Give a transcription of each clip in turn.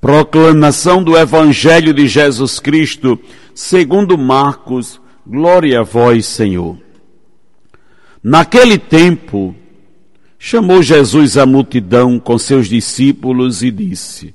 Proclamação do Evangelho de Jesus Cristo, segundo Marcos, glória a vós, Senhor. Naquele tempo, chamou Jesus a multidão com seus discípulos e disse: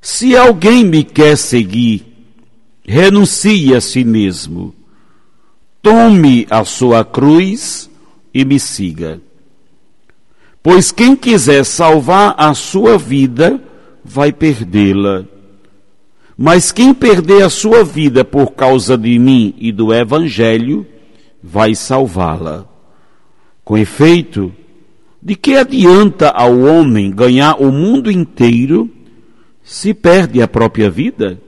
Se alguém me quer seguir, renuncie a si mesmo, tome a sua cruz e me siga. Pois quem quiser salvar a sua vida, vai perdê-la. Mas quem perder a sua vida por causa de mim e do Evangelho, vai salvá-la. Com efeito, de que adianta ao homem ganhar o mundo inteiro se perde a própria vida?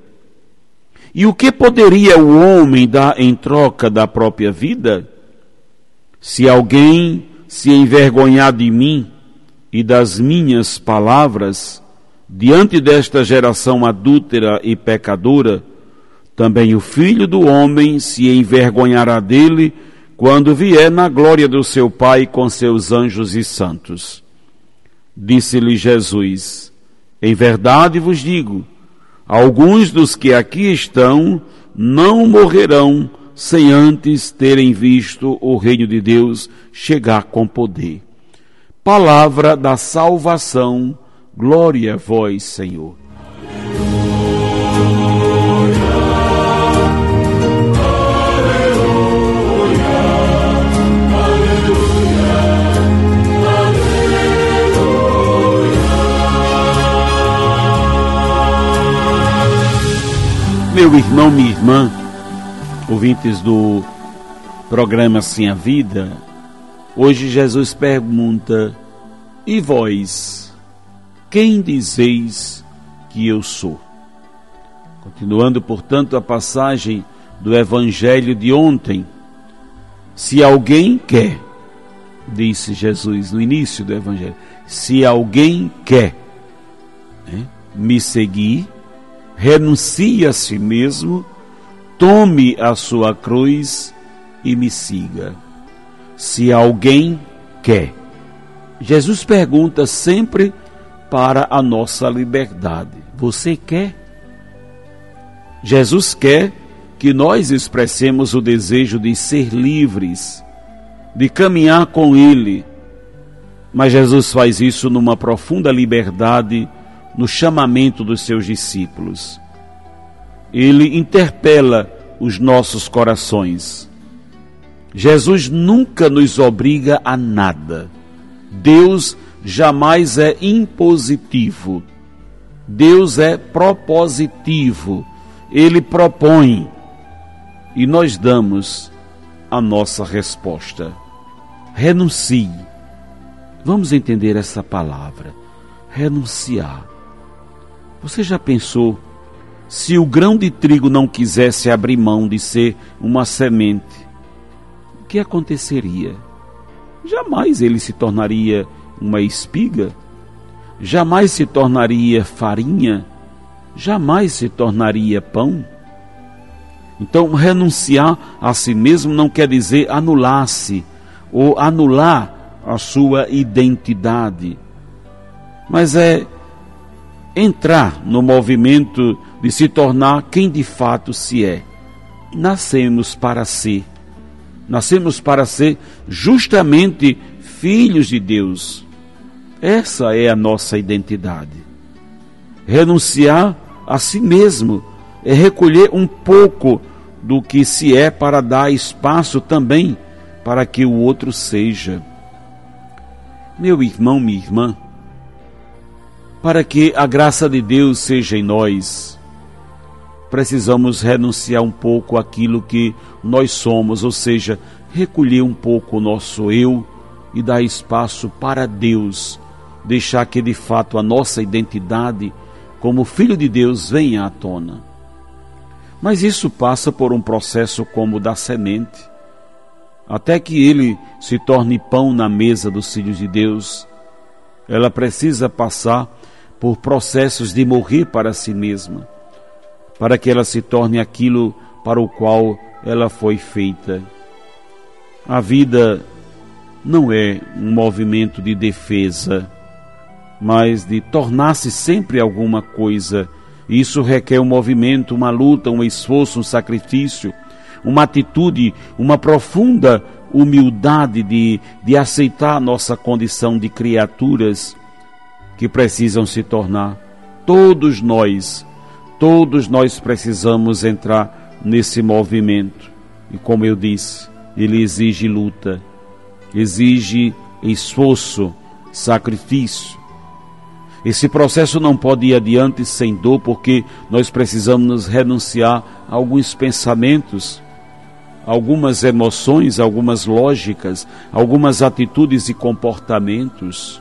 E o que poderia o homem dar em troca da própria vida? Se alguém se envergonhar de mim e das minhas palavras, diante desta geração adúltera e pecadora, também o filho do homem se envergonhará dele quando vier na glória do seu Pai com seus anjos e santos. Disse-lhe Jesus: Em verdade vos digo, alguns dos que aqui estão não morrerão sem antes terem visto o reino de Deus chegar com poder. Palavra da salvação, glória a vós, Senhor. Meu irmão, minha irmã, ouvintes do programa Assim a Vida, hoje Jesus pergunta: E vós, quem dizeis que eu sou? Continuando, portanto, a passagem do Evangelho de ontem. Se alguém quer, disse Jesus no início do Evangelho, se alguém quer né, me seguir, renuncie a si mesmo tome a sua cruz e me siga. Se alguém quer. Jesus pergunta sempre para a nossa liberdade: Você quer? Jesus quer que nós expressemos o desejo de ser livres, de caminhar com Ele. Mas Jesus faz isso numa profunda liberdade no chamamento dos seus discípulos ele interpela os nossos corações. Jesus nunca nos obriga a nada. Deus jamais é impositivo. Deus é propositivo. Ele propõe e nós damos a nossa resposta. Renuncie. Vamos entender essa palavra. Renunciar. Você já pensou se o grão de trigo não quisesse abrir mão de ser uma semente, o que aconteceria? Jamais ele se tornaria uma espiga, jamais se tornaria farinha, jamais se tornaria pão. Então, renunciar a si mesmo não quer dizer anular-se ou anular a sua identidade, mas é entrar no movimento de se tornar quem de fato se é. Nascemos para ser. Nascemos para ser justamente filhos de Deus. Essa é a nossa identidade. Renunciar a si mesmo é recolher um pouco do que se é para dar espaço também para que o outro seja. Meu irmão, minha irmã, para que a graça de Deus seja em nós, precisamos renunciar um pouco àquilo que nós somos, ou seja, recolher um pouco o nosso eu e dar espaço para Deus, deixar que de fato a nossa identidade como filho de Deus venha à tona. Mas isso passa por um processo como o da semente, até que ele se torne pão na mesa dos filhos de Deus. Ela precisa passar por processos de morrer para si mesma, para que ela se torne aquilo para o qual ela foi feita. A vida não é um movimento de defesa, mas de tornar-se sempre alguma coisa. Isso requer um movimento, uma luta, um esforço, um sacrifício, uma atitude, uma profunda humildade de, de aceitar a nossa condição de criaturas que precisam se tornar. Todos nós, todos nós precisamos entrar nesse movimento. E como eu disse, ele exige luta, exige esforço, sacrifício. Esse processo não pode ir adiante sem dor, porque nós precisamos renunciar a alguns pensamentos, algumas emoções, algumas lógicas, algumas atitudes e comportamentos,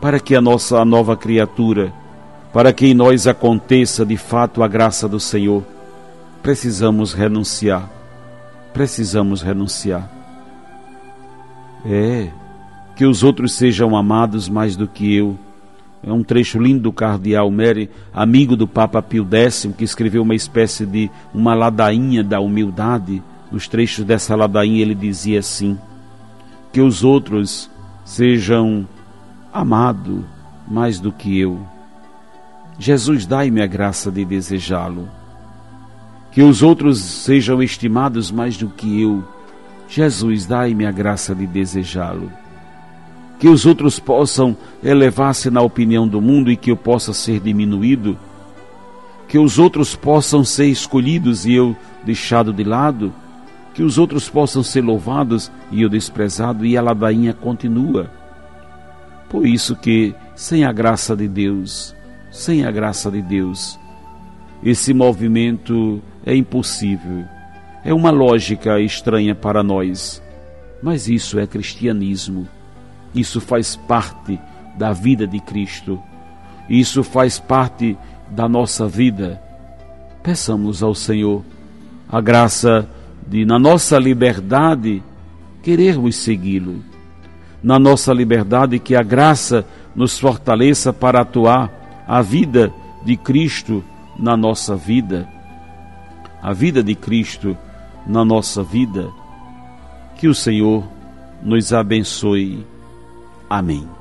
para que a nossa nova criatura, para que em nós aconteça de fato a graça do Senhor, precisamos renunciar. Precisamos renunciar. É, que os outros sejam amados mais do que eu. É um trecho lindo do cardeal Mary, amigo do Papa Pio X, que escreveu uma espécie de uma ladainha da humildade. Nos trechos dessa ladainha ele dizia assim: que os outros sejam amados mais do que eu. Jesus, dai-me a graça de desejá-lo. Que os outros sejam estimados mais do que eu. Jesus, dai-me a graça de desejá-lo que os outros possam elevar-se na opinião do mundo e que eu possa ser diminuído, que os outros possam ser escolhidos e eu deixado de lado, que os outros possam ser louvados e eu desprezado, e a ladainha continua. Por isso que, sem a graça de Deus, sem a graça de Deus, esse movimento é impossível. É uma lógica estranha para nós, mas isso é cristianismo. Isso faz parte da vida de Cristo. Isso faz parte da nossa vida. Peçamos ao Senhor a graça de, na nossa liberdade, querermos segui-lo. Na nossa liberdade, que a graça nos fortaleça para atuar a vida de Cristo na nossa vida. A vida de Cristo na nossa vida. Que o Senhor nos abençoe. Amém.